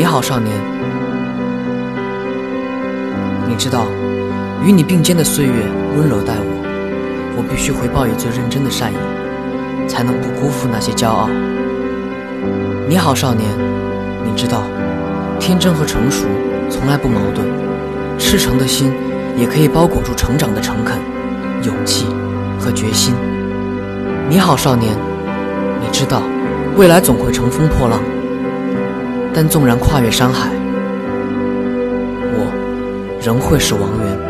你好，少年。你知道，与你并肩的岁月温柔待我，我必须回报以最认真的善意，才能不辜负那些骄傲。你好，少年。你知道，天真和成熟从来不矛盾，赤诚的心也可以包裹住成长的诚恳、勇气和决心。你好，少年。你知道，未来总会乘风破浪，但纵然跨越山海，我仍会是王源。